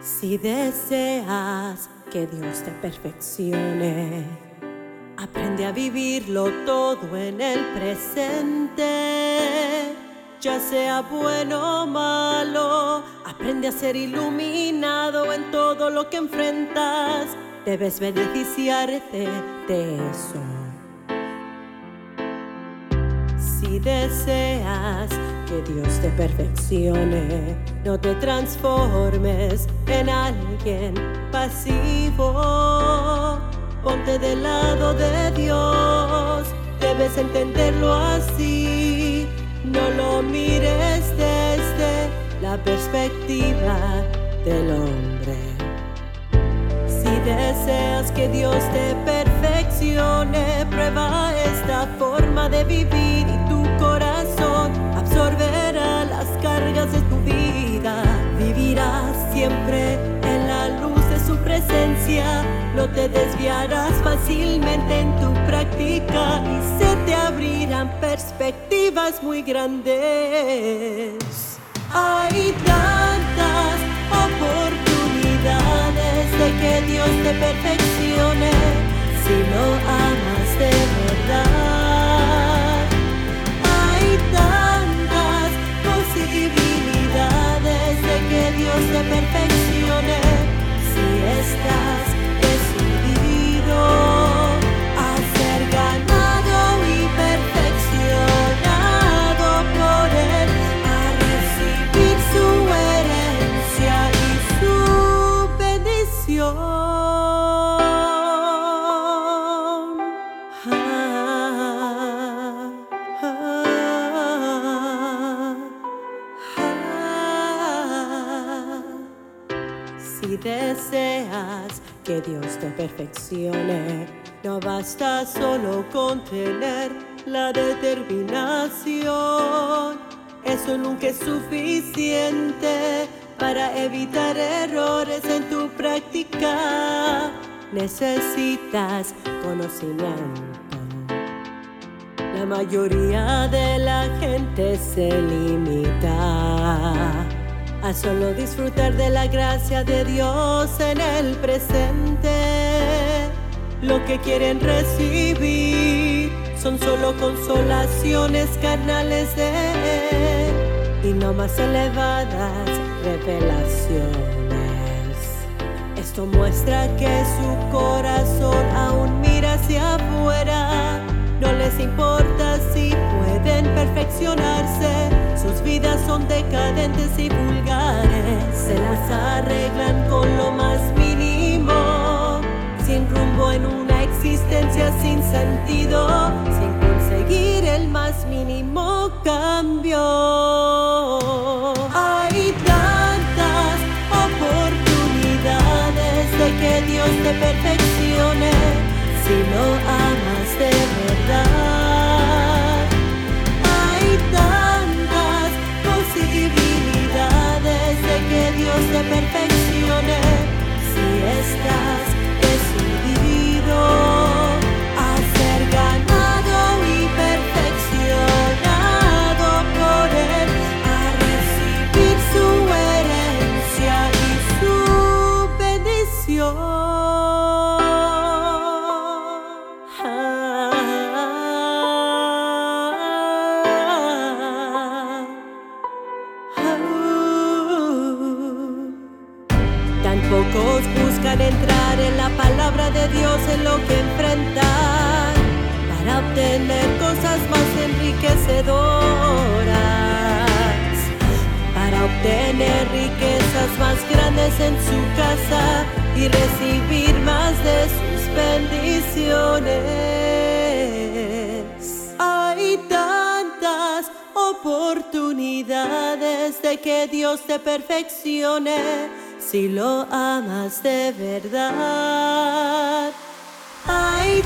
Si deseas que Dios te perfeccione, aprende a vivirlo todo en el presente. Ya sea bueno o malo, aprende a ser iluminado en todo lo que enfrentas. Debes beneficiarte de eso. Si deseas que Dios te perfeccione, no te transformes en alguien pasivo. Ponte del lado de Dios, debes entenderlo así. No lo mires desde la perspectiva del hombre. Si deseas que Dios te perfeccione, prueba esta forma de vivir siempre en la luz de su presencia, no te desviarás fácilmente en tu práctica y se te abrirán perspectivas muy grandes. Hay tantas oportunidades de que Dios te perfeccione si lo amas Si deseas que Dios te perfeccione, no basta solo con tener la determinación. Eso nunca es suficiente para evitar errores en tu práctica. Necesitas conocimiento. La mayoría de la gente se limita a solo disfrutar de la gracia de Dios en el presente. Lo que quieren recibir son solo consolaciones carnales de Él y no más elevadas revelaciones. Esto muestra que su corazón aún mira hacia afuera. No les importa si pueden perfeccionarse. Sus vidas son decadentes y vulgares. Se las arreglan con lo más mínimo. Sin rumbo en una existencia sin sentido. Sin conseguir el más mínimo cambio. Hay tantas oportunidades de que Dios te perfeccione si lo amas de verdad. Te perfeccione si estás pocos buscan entrar en la palabra de Dios en lo que enfrentan para obtener cosas más enriquecedoras, para obtener riquezas más grandes en su casa y recibir más de sus bendiciones. Hay tantas oportunidades de que Dios te perfeccione si lo amas de verdad. Hay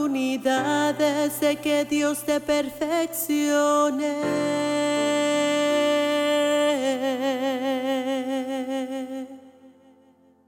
oportunidades de que Dios te perfeccione.